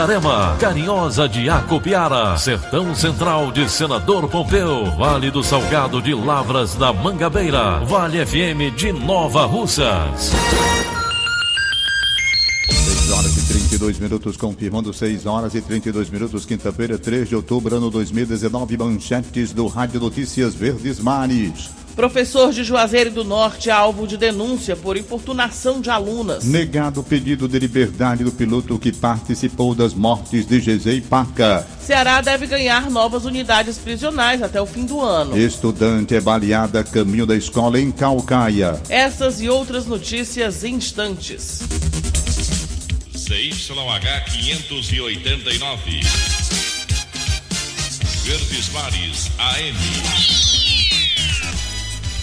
Itarema, Carinhosa de Acopiara, Sertão Central de Senador Pompeu, Vale do Salgado de Lavras da Mangabeira, Vale FM de Nova Russas. 6 horas e 32 minutos, confirmando 6 horas e 32 minutos, quinta-feira, 3 de outubro, ano 2019, manchetes do Rádio Notícias Verdes Mares. Professor de Juazeiro do Norte alvo de denúncia por importunação de alunas. Negado o pedido de liberdade do piloto que participou das mortes de Gezê e Paca. Ceará deve ganhar novas unidades prisionais até o fim do ano. Estudante é baleada caminho da escola em Calcaia. Essas e outras notícias em instantes. CYH 589. Verdes Mares AM.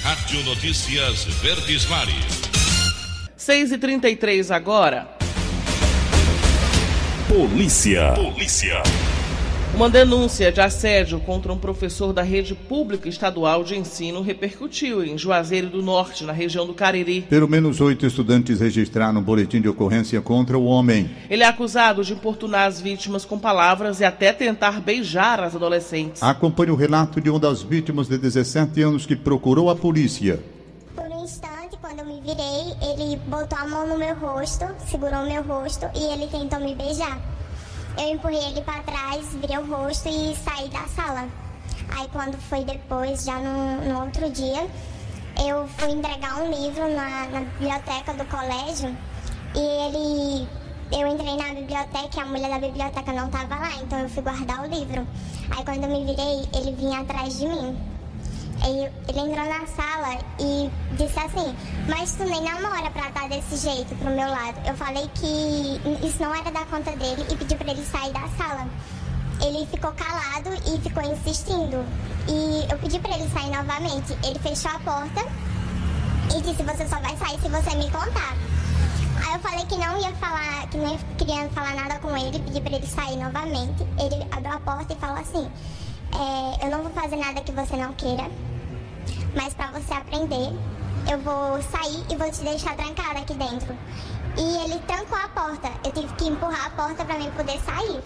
Rádio Notícias Verdes Mares. 6 e 33 agora. Polícia. Polícia. Uma denúncia de assédio contra um professor da rede pública estadual de ensino repercutiu em Juazeiro do Norte, na região do Cariri. Pelo menos oito estudantes registraram um boletim de ocorrência contra o homem. Ele é acusado de importunar as vítimas com palavras e até tentar beijar as adolescentes. Acompanhe o relato de uma das vítimas de 17 anos que procurou a polícia. Por um instante, quando eu me virei, ele botou a mão no meu rosto, segurou meu rosto e ele tentou me beijar. Eu empurrei ele para trás, virei o rosto e saí da sala. Aí quando foi depois, já no, no outro dia, eu fui entregar um livro na, na biblioteca do colégio e ele. Eu entrei na biblioteca e a mulher da biblioteca não estava lá, então eu fui guardar o livro. Aí quando eu me virei, ele vinha atrás de mim. Ele, entrou na sala e disse assim, mas tu nem namora pra estar desse jeito pro meu lado. Eu falei que isso não era da conta dele e pedi pra ele sair da sala. Ele ficou calado e ficou insistindo. E eu pedi pra ele sair novamente. Ele fechou a porta e disse, você só vai sair se você me contar. Aí eu falei que não ia falar, que não queria falar nada com ele, pedi pra ele sair novamente. Ele abriu a porta e falou assim, é, eu não vou fazer nada que você não queira, mas para você aprender, eu vou sair e vou te deixar trancada aqui dentro. E ele trancou a porta. Eu tive que empurrar a porta para mim poder sair.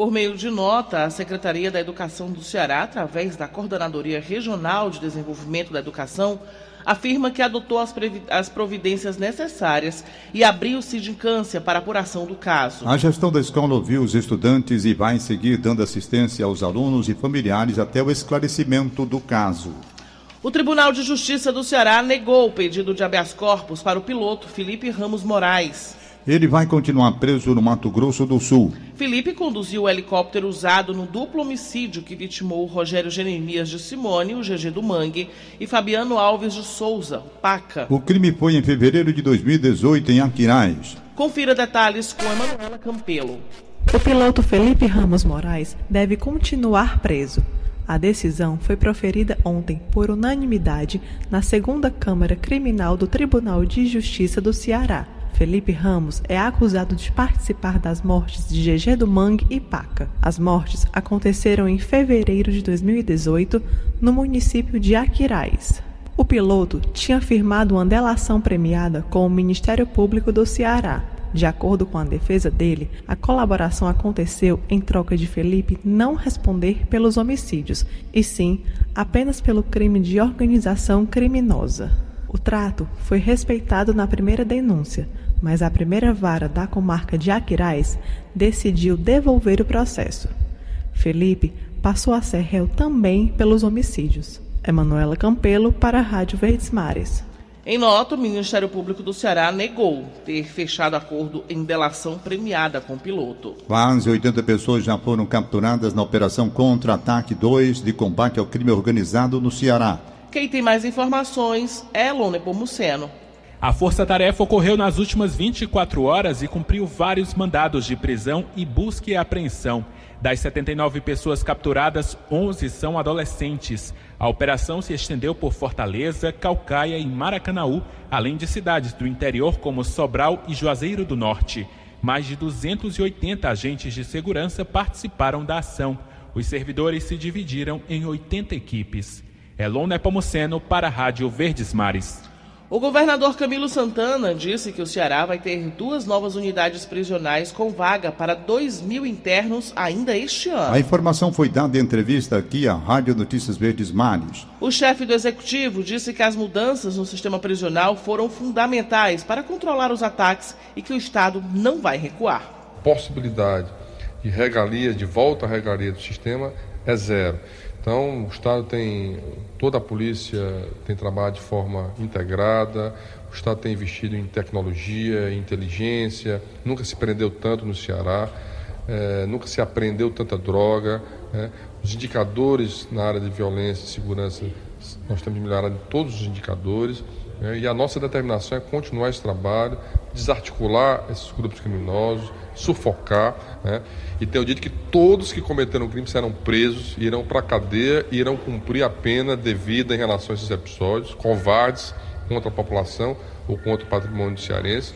Por meio de nota, a Secretaria da Educação do Ceará, através da Coordenadoria Regional de Desenvolvimento da Educação, afirma que adotou as, as providências necessárias e abriu sindicância para apuração do caso. A gestão da escola ouviu os estudantes e vai seguir dando assistência aos alunos e familiares até o esclarecimento do caso. O Tribunal de Justiça do Ceará negou o pedido de habeas corpus para o piloto Felipe Ramos Moraes. Ele vai continuar preso no Mato Grosso do Sul. Felipe conduziu o helicóptero usado no duplo homicídio que vitimou Rogério Jeremias de Simone, o GG do Mangue, e Fabiano Alves de Souza, o Paca. O crime foi em fevereiro de 2018 em Aquiraz. Confira detalhes com Emanuela Campelo. O piloto Felipe Ramos Moraes deve continuar preso. A decisão foi proferida ontem por unanimidade na segunda Câmara Criminal do Tribunal de Justiça do Ceará. Felipe Ramos é acusado de participar das mortes de GG do Mangue e Paca. As mortes aconteceram em fevereiro de 2018 no município de Aquiraz. O piloto tinha firmado uma delação premiada com o Ministério Público do Ceará. De acordo com a defesa dele, a colaboração aconteceu em troca de Felipe não responder pelos homicídios, e sim apenas pelo crime de organização criminosa. O trato foi respeitado na primeira denúncia, mas a primeira vara da comarca de Aquiraz decidiu devolver o processo. Felipe passou a ser réu também pelos homicídios. Emanuela Campelo para a Rádio Verdes Mares. Em nota, o Ministério Público do Ceará negou ter fechado acordo em delação premiada com o piloto. Quase 80 pessoas já foram capturadas na Operação Contra-Ataque 2 de combate ao crime organizado no Ceará. Quem tem mais informações é Lone Pomuceno. A força-tarefa ocorreu nas últimas 24 horas e cumpriu vários mandados de prisão e busca e apreensão. Das 79 pessoas capturadas, 11 são adolescentes. A operação se estendeu por Fortaleza, Calcaia e Maracanaú, além de cidades do interior como Sobral e Juazeiro do Norte. Mais de 280 agentes de segurança participaram da ação. Os servidores se dividiram em 80 equipes. Elon Nepomuceno para a Rádio Verdes Mares. O governador Camilo Santana disse que o Ceará vai ter duas novas unidades prisionais com vaga para 2 mil internos ainda este ano. A informação foi dada em entrevista aqui à Rádio Notícias Verdes Mares. O chefe do executivo disse que as mudanças no sistema prisional foram fundamentais para controlar os ataques e que o Estado não vai recuar. Possibilidade de regalia, de volta à regalia do sistema é zero. Então, o Estado tem, toda a polícia tem trabalhado de forma integrada, o Estado tem investido em tecnologia, em inteligência, nunca se prendeu tanto no Ceará, é, nunca se apreendeu tanta droga. É. Os indicadores na área de violência e segurança, nós temos melhorado em todos os indicadores. É, e a nossa determinação é continuar esse trabalho, desarticular esses grupos criminosos, sufocar, né? e tenho dito que todos que cometeram crime serão presos, irão para a cadeia e irão cumprir a pena devida em relação a esses episódios, covardes contra a população ou contra o patrimônio cearense.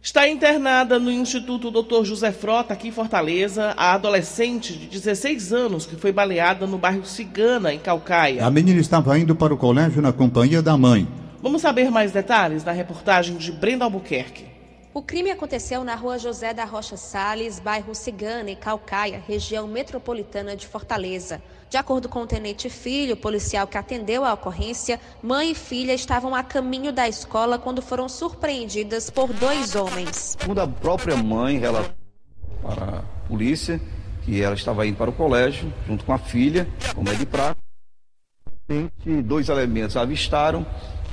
Está internada no Instituto Dr. José Frota, aqui em Fortaleza, a adolescente de 16 anos que foi baleada no bairro Cigana, em Calcaia. A menina estava indo para o colégio na companhia da mãe. Vamos saber mais detalhes na reportagem de Brenda Albuquerque. O crime aconteceu na rua José da Rocha Salles, bairro Cigana, em Calcaia, região metropolitana de Fortaleza. De acordo com o tenente Filho, policial que atendeu a ocorrência, mãe e filha estavam a caminho da escola quando foram surpreendidas por dois homens. Segundo a própria mãe relatou para a polícia que ela estava indo para o colégio junto com a filha, como é de praxe. Dois elementos avistaram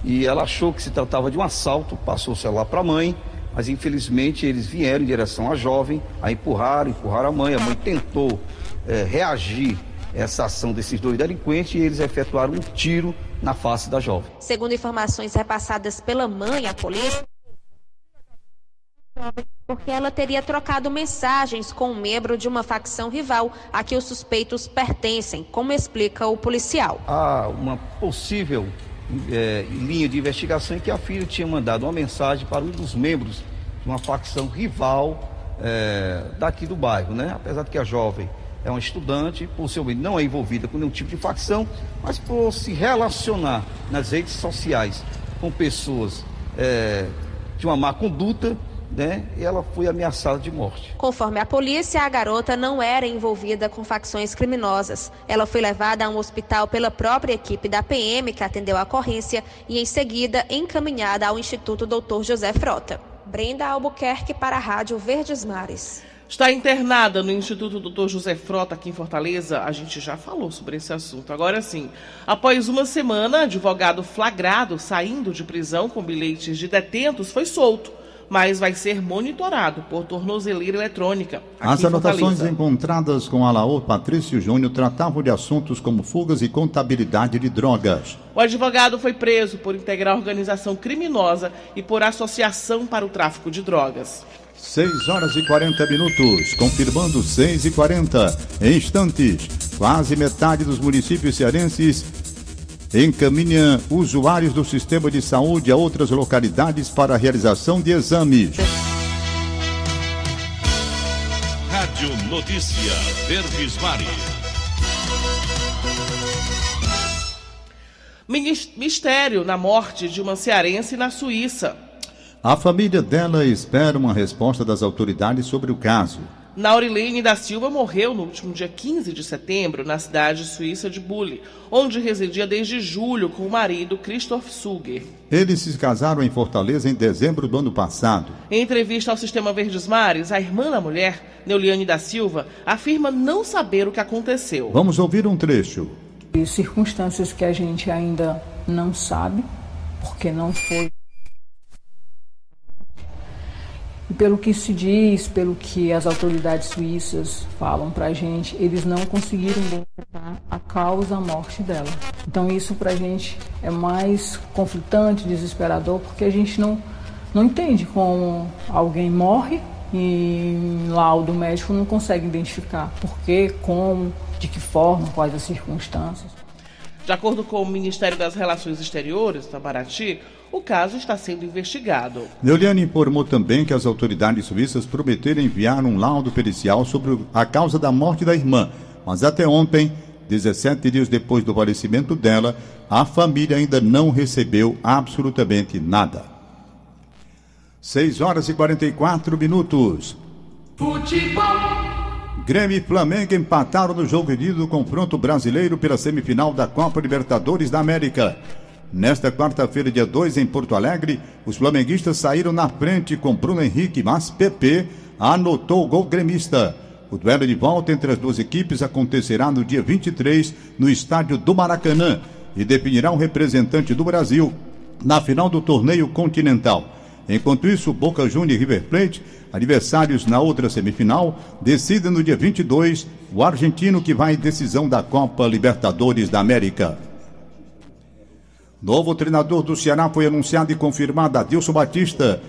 e ela achou que se tratava de um assalto, passou o celular para a mãe, mas infelizmente eles vieram em direção à jovem, a empurraram, empurraram a mãe. A mãe tentou é, reagir essa ação desses dois delinquentes e eles efetuaram um tiro na face da jovem. Segundo informações repassadas pela mãe à polícia, porque ela teria trocado mensagens com um membro de uma facção rival a que os suspeitos pertencem, como explica o policial. Há uma possível é, linha de investigação em que a filha tinha mandado uma mensagem para um dos membros de uma facção rival é, daqui do bairro, né? Apesar de que a jovem é uma estudante, possivelmente não é envolvida com nenhum tipo de facção, mas por se relacionar nas redes sociais com pessoas é, de uma má conduta, né? E ela foi ameaçada de morte. Conforme a polícia, a garota não era envolvida com facções criminosas. Ela foi levada a um hospital pela própria equipe da PM que atendeu a ocorrência e em seguida encaminhada ao Instituto Dr. José Frota. Brenda Albuquerque para a Rádio Verdes Mares. Está internada no Instituto Dr. José Frota, aqui em Fortaleza. A gente já falou sobre esse assunto. Agora sim, após uma semana, advogado flagrado saindo de prisão com bilhetes de detentos foi solto, mas vai ser monitorado por tornozeleira eletrônica. As anotações encontradas com Alaor Patrício Júnior tratavam de assuntos como fugas e contabilidade de drogas. O advogado foi preso por integrar organização criminosa e por associação para o tráfico de drogas. 6 horas e 40 minutos, confirmando 6 e 40. Em instantes, quase metade dos municípios cearenses encaminha usuários do sistema de saúde a outras localidades para a realização de exames. Rádio Notícia Verdes Mares. Mistério na morte de uma cearense na Suíça. A família dela espera uma resposta das autoridades sobre o caso. Naurilene da Silva morreu no último dia 15 de setembro na cidade suíça de Bulle, onde residia desde julho com o marido Christoph Suger. Eles se casaram em Fortaleza em dezembro do ano passado. Em entrevista ao Sistema Verdes Mares, a irmã da mulher, Neuliane da Silva, afirma não saber o que aconteceu. Vamos ouvir um trecho. E circunstâncias que a gente ainda não sabe, porque não foi E pelo que se diz, pelo que as autoridades suíças falam para a gente, eles não conseguiram identificar a causa da morte dela. Então isso para a gente é mais conflitante, desesperador, porque a gente não, não entende como alguém morre e em laudo médico não consegue identificar por quê, como, de que forma, quais as circunstâncias. De acordo com o Ministério das Relações Exteriores, Itamaraty, o caso está sendo investigado. Neuliane informou também que as autoridades suíças prometeram enviar um laudo pericial sobre a causa da morte da irmã, mas até ontem, 17 dias depois do falecimento dela, a família ainda não recebeu absolutamente nada. 6 horas e 44 minutos. Futebol. Grêmio e Flamengo empataram no jogo início do confronto brasileiro pela semifinal da Copa Libertadores da América. Nesta quarta-feira, dia 2, em Porto Alegre, os flamenguistas saíram na frente com Bruno Henrique, mas PP anotou o gol gremista. O duelo de volta entre as duas equipes acontecerá no dia 23, no estádio do Maracanã, e definirá um representante do Brasil na final do torneio continental. Enquanto isso, Boca Juniors e River Plate, adversários na outra semifinal, decidem no dia 22 o argentino que vai em decisão da Copa Libertadores da América. Novo treinador do Ceará foi anunciado e confirmado, Adilson Batista.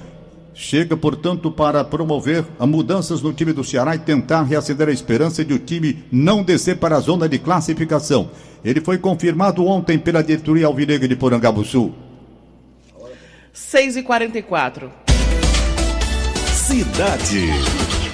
Chega, portanto, para promover as mudanças no time do Ceará e tentar reacender a esperança de o time não descer para a zona de classificação. Ele foi confirmado ontem pela diretoria alvinegra de Porangabuçu. 6 e 44 Cidade.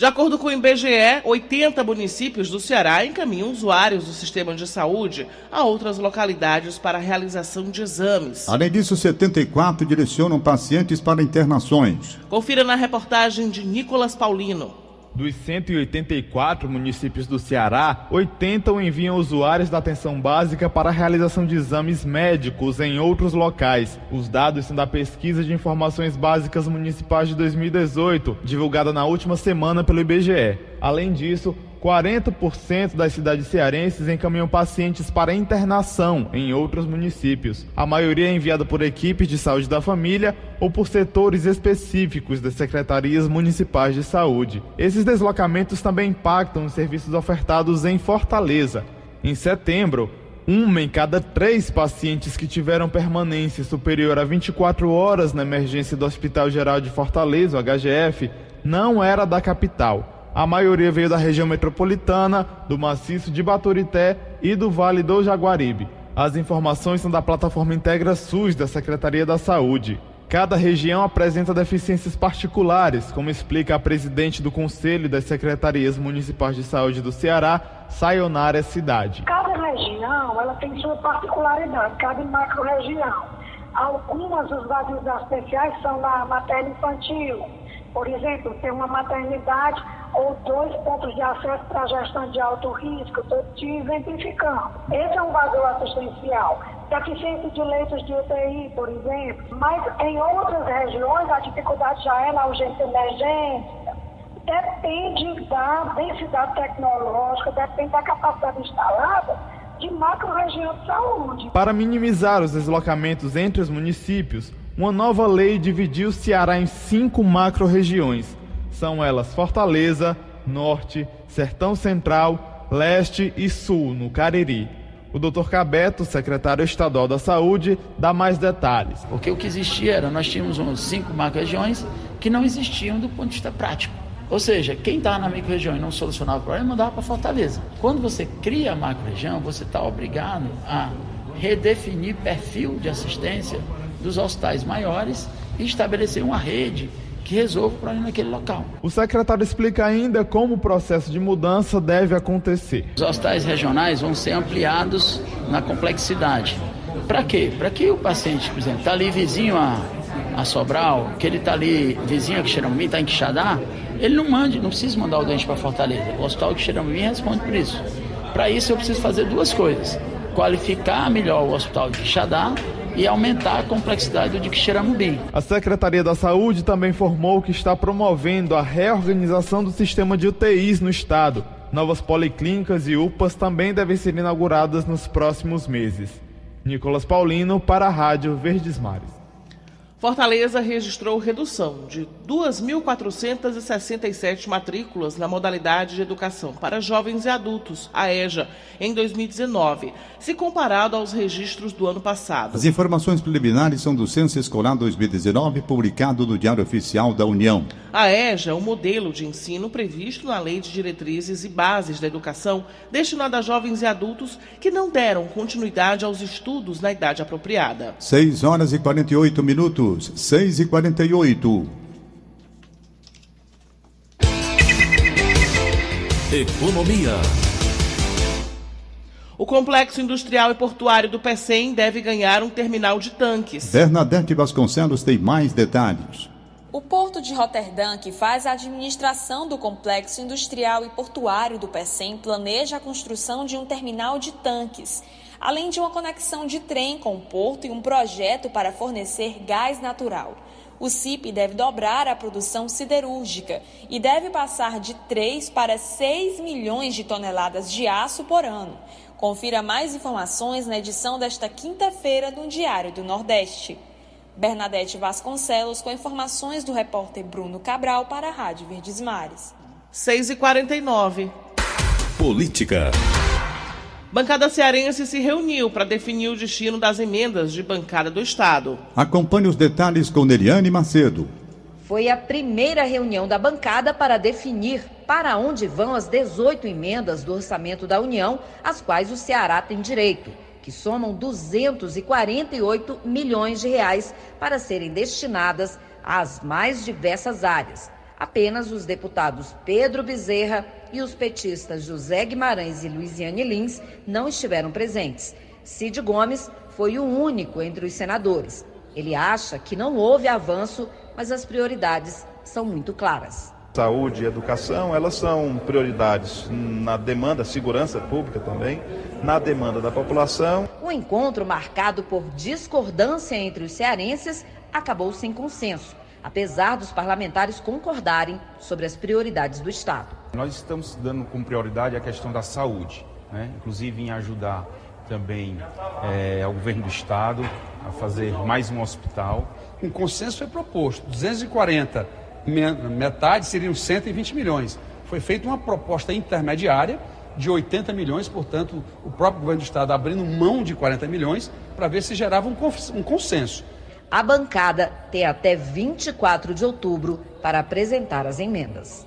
De acordo com o IBGE, 80 municípios do Ceará encaminham usuários do sistema de saúde a outras localidades para a realização de exames. Além disso, 74 direcionam pacientes para internações. Confira na reportagem de Nicolas Paulino. Dos 184 municípios do Ceará, 80 enviam usuários da atenção básica para a realização de exames médicos em outros locais. Os dados são da Pesquisa de Informações Básicas Municipais de 2018, divulgada na última semana pelo IBGE. Além disso, 40% das cidades cearenses encaminham pacientes para internação em outros municípios. A maioria é enviada por equipes de saúde da família ou por setores específicos das secretarias municipais de saúde. Esses deslocamentos também impactam os serviços ofertados em Fortaleza. Em setembro, uma em cada três pacientes que tiveram permanência superior a 24 horas na emergência do Hospital Geral de Fortaleza, HGF, não era da capital. A maioria veio da região metropolitana, do maciço de Baturité e do Vale do Jaguaribe. As informações são da plataforma Integra SUS da Secretaria da Saúde. Cada região apresenta deficiências particulares, como explica a presidente do Conselho das Secretarias Municipais de Saúde do Ceará, Sayonara Cidade. Cada região ela tem sua particularidade, cada macro-região. Algumas dos vazios especiais são na matéria infantil. Por exemplo, tem uma maternidade ou dois pontos de acesso para gestão de alto risco, estou te exemplificando. Esse é um vazio assistencial. Deficiência de leitos de UTI, por exemplo. Mas em outras regiões, a dificuldade já é na urgência emergência. Depende da densidade tecnológica, depende da capacidade instalada de macro-região de saúde. Para minimizar os deslocamentos entre os municípios, uma nova lei dividiu o Ceará em cinco macro-regiões são elas Fortaleza, Norte, Sertão Central, Leste e Sul, no Cariri. O Dr. Cabeto, secretário estadual da Saúde, dá mais detalhes. Porque o que existia era, nós tínhamos uns cinco macro-regiões que não existiam do ponto de vista prático. Ou seja, quem estava na micro-região e não solucionava o problema, mandava para Fortaleza. Quando você cria a macro-região, você está obrigado a redefinir perfil de assistência dos hospitais maiores e estabelecer uma rede que resolva o problema naquele local. O secretário explica ainda como o processo de mudança deve acontecer. Os hospitais regionais vão ser ampliados na complexidade. Para quê? Para que o paciente, por exemplo, está ali vizinho a, a Sobral, que ele está ali vizinho a Quixeramobim, está em Quixadá, ele não mande, não precisa mandar o doente para Fortaleza. O Hospital de Xeramobim responde por isso. Para isso eu preciso fazer duas coisas: qualificar melhor o Hospital de Quixadá e aumentar a complexidade do de Quixeramobim. A Secretaria da Saúde também informou que está promovendo a reorganização do sistema de UTIs no estado. Novas policlínicas e UPAs também devem ser inauguradas nos próximos meses. Nicolas Paulino para a Rádio Verdes Mares. Fortaleza registrou redução de 2.467 matrículas na modalidade de educação para jovens e adultos, a EJA, em 2019, se comparado aos registros do ano passado. As informações preliminares são do Censo Escolar 2019, publicado no Diário Oficial da União. A EJA é um modelo de ensino previsto na Lei de Diretrizes e Bases da Educação, destinado a jovens e adultos que não deram continuidade aos estudos na idade apropriada. 6 horas e 48 minutos. 6 e 48. Economia. O complexo industrial e portuário do PECEM deve ganhar um terminal de tanques. Bernadette Vasconcelos tem mais detalhes. O Porto de Roterdã, que faz a administração do complexo industrial e portuário do PECEM, planeja a construção de um terminal de tanques além de uma conexão de trem com o porto e um projeto para fornecer gás natural. O CIP deve dobrar a produção siderúrgica e deve passar de 3 para 6 milhões de toneladas de aço por ano. Confira mais informações na edição desta quinta-feira do Diário do Nordeste. Bernadette Vasconcelos com informações do repórter Bruno Cabral para a Rádio Verdes Mares. 6h49. Política. Bancada cearense se reuniu para definir o destino das emendas de bancada do Estado. Acompanhe os detalhes com Neriane Macedo. Foi a primeira reunião da bancada para definir para onde vão as 18 emendas do orçamento da União, às quais o Ceará tem direito, que somam 248 milhões de reais para serem destinadas às mais diversas áreas. Apenas os deputados Pedro Bezerra e os petistas José Guimarães e Luiziane Lins não estiveram presentes. Cid Gomes foi o único entre os senadores. Ele acha que não houve avanço, mas as prioridades são muito claras. Saúde e educação, elas são prioridades na demanda, segurança pública também, na demanda da população. O encontro marcado por discordância entre os cearenses acabou sem consenso apesar dos parlamentares concordarem sobre as prioridades do Estado. Nós estamos dando como prioridade a questão da saúde, né? inclusive em ajudar também é, ao governo do Estado a fazer mais um hospital. Um consenso foi proposto, 240, metade seriam 120 milhões. Foi feita uma proposta intermediária de 80 milhões, portanto, o próprio governo do Estado abrindo mão de 40 milhões para ver se gerava um consenso. A bancada tem até 24 de outubro para apresentar as emendas.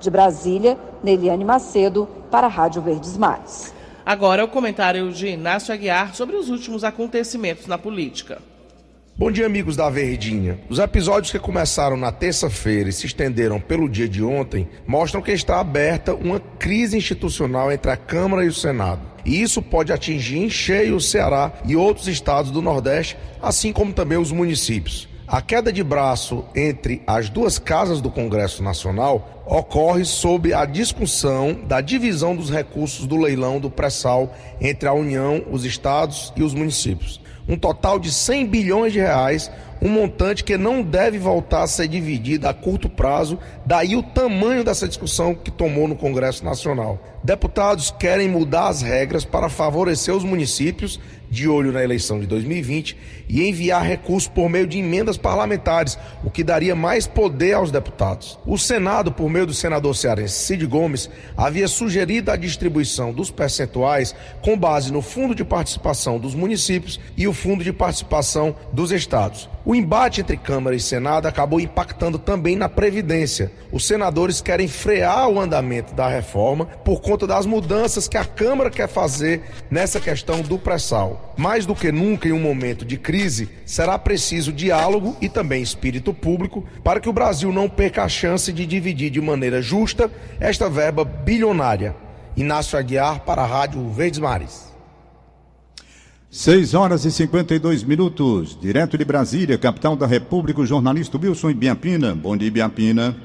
De Brasília, Neliane Macedo, para a Rádio Verdes Mares. Agora o comentário de Inácio Aguiar sobre os últimos acontecimentos na política. Bom dia, amigos da Verdinha. Os episódios que começaram na terça-feira e se estenderam pelo dia de ontem mostram que está aberta uma crise institucional entre a Câmara e o Senado. E isso pode atingir em cheio o Ceará e outros estados do Nordeste, assim como também os municípios. A queda de braço entre as duas casas do Congresso Nacional ocorre sob a discussão da divisão dos recursos do leilão do pré-sal entre a União, os estados e os municípios um total de 100 bilhões de reais, um montante que não deve voltar a ser dividido a curto prazo, daí o tamanho dessa discussão que tomou no Congresso Nacional. Deputados querem mudar as regras para favorecer os municípios de olho na eleição de 2020 e enviar recursos por meio de emendas parlamentares, o que daria mais poder aos deputados. O Senado, por meio do senador cearense Cid Gomes, havia sugerido a distribuição dos percentuais com base no fundo de participação dos municípios e o fundo de participação dos estados. O embate entre Câmara e Senado acabou impactando também na Previdência. Os senadores querem frear o andamento da reforma por conta das mudanças que a Câmara quer fazer nessa questão do pré-sal. Mais do que nunca, em um momento de crise, será preciso diálogo e também espírito público para que o Brasil não perca a chance de dividir de maneira justa esta verba bilionária. Inácio Aguiar para a Rádio Verdes Mares. 6 horas e 52 minutos, direto de Brasília, capital da República, o jornalista Wilson Ibiapina. Bom dia, Ibiapina.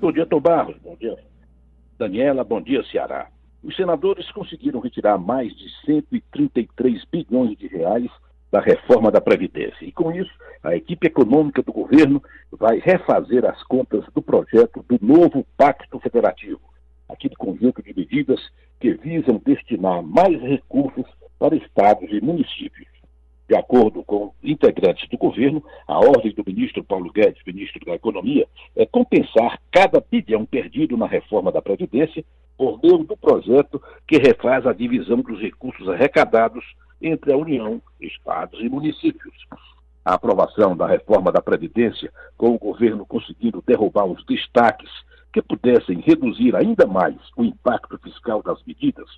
Bom dia, Tom Barros. Bom dia, Daniela. Bom dia, Ceará. Os senadores conseguiram retirar mais de 133 bilhões de reais da reforma da Previdência. E com isso, a equipe econômica do governo vai refazer as contas do projeto do novo Pacto Federativo, aquele conjunto de medidas que visam destinar mais recursos para estados e municípios. De acordo com integrantes do governo, a ordem do ministro Paulo Guedes, ministro da Economia, é compensar cada bilhão perdido na reforma da Previdência por meio do projeto que refaz a divisão dos recursos arrecadados entre a União, estados e municípios. A aprovação da reforma da Previdência, com o governo conseguindo derrubar os destaques que pudessem reduzir ainda mais o impacto fiscal das medidas,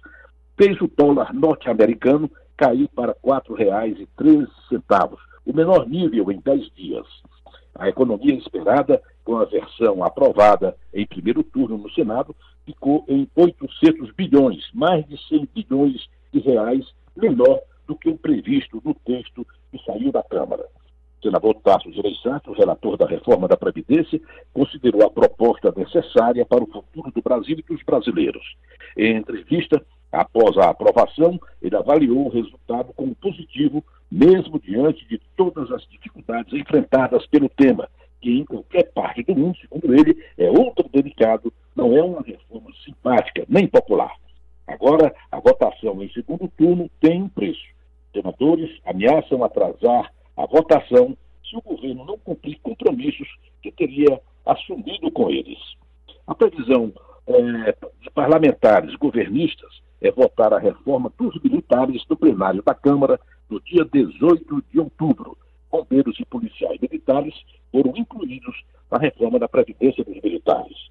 fez o dólar norte-americano cair para R$ 4,13, o menor nível em 10 dias. A economia esperada, com a versão aprovada em primeiro turno no Senado, ficou em 800 bilhões, mais de 100 bilhões de reais, menor do que o previsto no texto que saiu da Câmara. O senador Tasso Santos, relator da reforma da Previdência, considerou a proposta necessária para o futuro do Brasil e dos brasileiros. Em entrevista, após a aprovação, ele avaliou o resultado como positivo, mesmo diante de todas as dificuldades enfrentadas pelo tema, que em qualquer parte do mundo, segundo ele, é ultra delicado, não é uma reforma simpática nem popular. Agora, a votação em segundo turno tem um preço. Senadores ameaçam atrasar a votação se o governo não cumprir compromissos que teria assumido com eles. A previsão é, de parlamentares governistas é votar a reforma dos militares no plenário da Câmara no dia 18 de outubro. Bombeiros e policiais militares foram incluídos na reforma da Previdência dos Militares.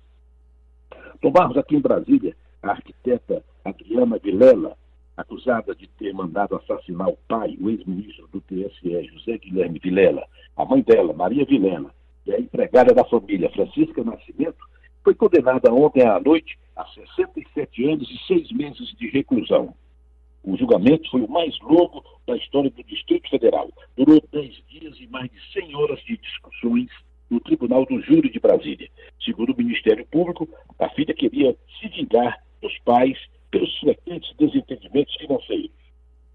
Tom Barros, aqui em Brasília, a arquiteta Adriana Vilela acusada de ter mandado assassinar o pai, o ex-ministro do TSE, José Guilherme Vilela, a mãe dela, Maria Vilela, e a empregada da família, Francisca Nascimento, foi condenada ontem à noite a 67 anos e seis meses de reclusão. O julgamento foi o mais longo da história do Distrito Federal. Durou 10 dias e mais de 100 horas de discussões no Tribunal do Júri de Brasília. Segundo o Ministério Público, a filha queria se vingar dos pais pelos frequentes desentendimentos financeiros.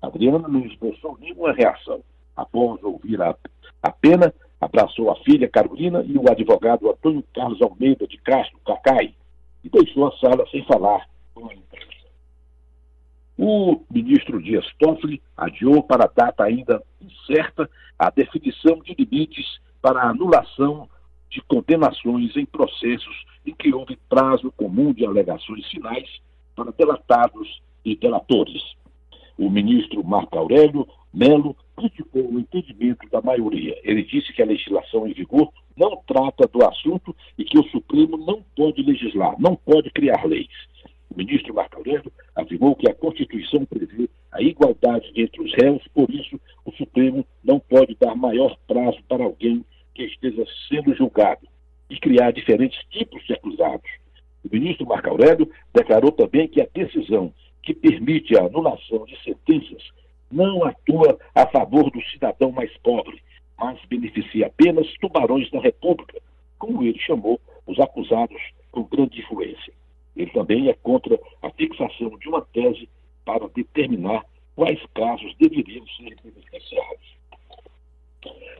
Adriana não esboçou nenhuma reação. Após ouvir a, a pena, abraçou a filha Carolina e o advogado Antônio Carlos Almeida de Castro, Cacai, e deixou a sala sem falar com a imprensa. O ministro Dias Toffoli adiou para a data ainda incerta a definição de limites para a anulação de condenações em processos em que houve prazo comum de alegações finais para delatados e delatores. O ministro Marco Aurélio Melo criticou o entendimento da maioria. Ele disse que a legislação em vigor não trata do assunto e que o Supremo não pode legislar, não pode criar leis. O ministro Marco Aurélio afirmou que a Constituição prevê a igualdade entre os réus, por isso o Supremo não pode dar maior prazo para alguém que esteja sendo julgado e criar diferentes tipos de acusados. O ministro Marco Aurélio declarou também que a decisão que permite a anulação de sentenças não atua a favor do cidadão mais pobre, mas beneficia apenas tubarões da República, como ele chamou os acusados com grande influência. Ele também é contra a fixação de uma tese para determinar quais casos deveriam ser beneficiados.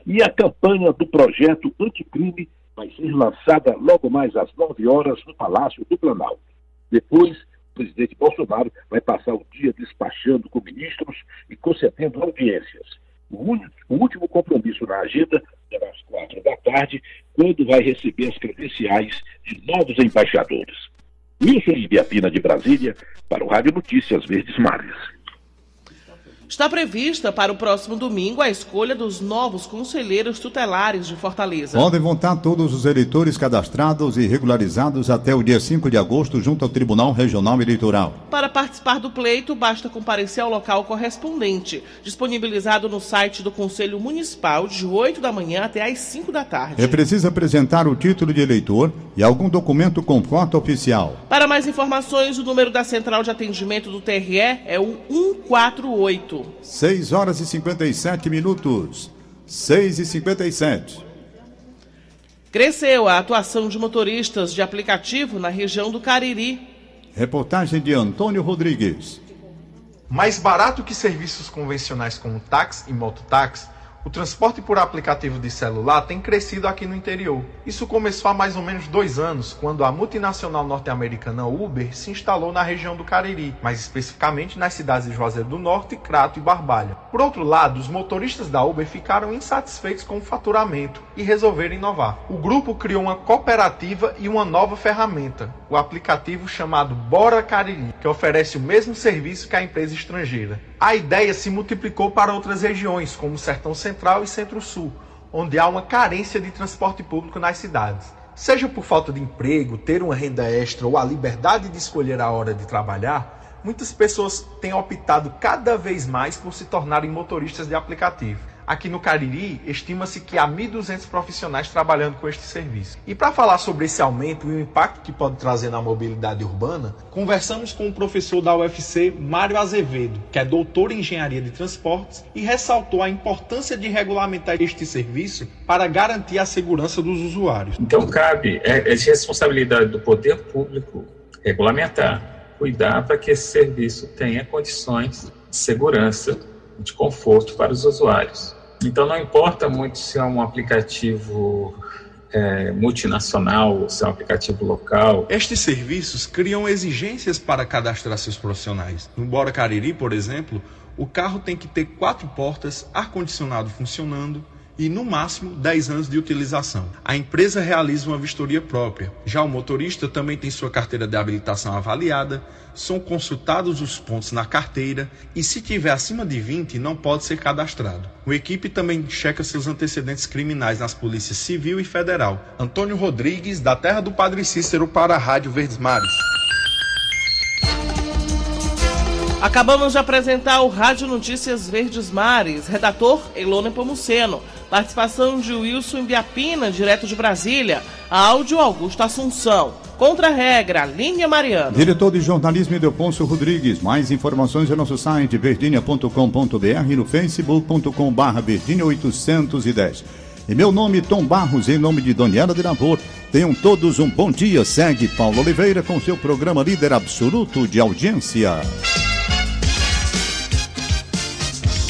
E a campanha do projeto anticrime vai ser lançada logo mais às 9 horas no Palácio do Planalto. Depois, presidente Bolsonaro vai passar o dia despachando com ministros e concedendo audiências. O, único, o último compromisso na agenda será às quatro da tarde, quando vai receber as credenciais de novos embaixadores. Wilson Ibiapina de Brasília, para o Rádio Notícias Verdes Mares. Está prevista para o próximo domingo a escolha dos novos conselheiros tutelares de Fortaleza. Podem votar todos os eleitores cadastrados e regularizados até o dia 5 de agosto junto ao Tribunal Regional Eleitoral. Para participar do pleito, basta comparecer ao local correspondente, disponibilizado no site do Conselho Municipal de 8 da manhã até às 5 da tarde. É preciso apresentar o título de eleitor e algum documento com foto oficial. Para mais informações, o número da central de atendimento do TRE é o 148. 6 horas e 57 minutos. 6 e 57. Cresceu a atuação de motoristas de aplicativo na região do Cariri. Reportagem de Antônio Rodrigues. Mais barato que serviços convencionais como táxi e mototáxi, o transporte por aplicativo de celular tem crescido aqui no interior. Isso começou há mais ou menos dois anos, quando a multinacional norte-americana Uber se instalou na região do Cariri, mais especificamente nas cidades de Juazeiro do Norte, Crato e Barbalha. Por outro lado, os motoristas da Uber ficaram insatisfeitos com o faturamento e resolveram inovar. O grupo criou uma cooperativa e uma nova ferramenta, o aplicativo chamado Bora Cariri, que oferece o mesmo serviço que a empresa estrangeira. A ideia se multiplicou para outras regiões, como Sertão Central e Centro-Sul, onde há uma carência de transporte público nas cidades. Seja por falta de emprego, ter uma renda extra ou a liberdade de escolher a hora de trabalhar, muitas pessoas têm optado cada vez mais por se tornarem motoristas de aplicativo. Aqui no Cariri, estima-se que há 1.200 profissionais trabalhando com este serviço. E para falar sobre esse aumento e o impacto que pode trazer na mobilidade urbana, conversamos com o professor da UFC, Mário Azevedo, que é doutor em engenharia de transportes e ressaltou a importância de regulamentar este serviço para garantir a segurança dos usuários. Então, cabe, é, é de responsabilidade do poder público regulamentar, cuidar para que esse serviço tenha condições de segurança, de conforto para os usuários. Então não importa muito se é um aplicativo é, multinacional, se é um aplicativo local. Estes serviços criam exigências para cadastrar seus profissionais. No Bora Cariri, por exemplo, o carro tem que ter quatro portas, ar-condicionado funcionando, e, no máximo, 10 anos de utilização. A empresa realiza uma vistoria própria. Já o motorista também tem sua carteira de habilitação avaliada, são consultados os pontos na carteira e, se tiver acima de 20, não pode ser cadastrado. O equipe também checa seus antecedentes criminais nas polícias civil e federal. Antônio Rodrigues, da Terra do Padre Cícero, para a Rádio Verdes Mares. Acabamos de apresentar o Rádio Notícias Verdes Mares, redator Elone Pomuceno. Participação de Wilson Biapina, direto de Brasília. Áudio Augusto Assunção. Contra-regra, Linha Mariana. Diretor de jornalismo Edelponso Rodrigues. Mais informações é nosso site verdinha.com.br e no facebook.com barra verdinha 810. Em meu nome, Tom Barros, em nome de Doniela de Lavor. Tenham todos um bom dia. Segue Paulo Oliveira com seu programa líder absoluto de audiência.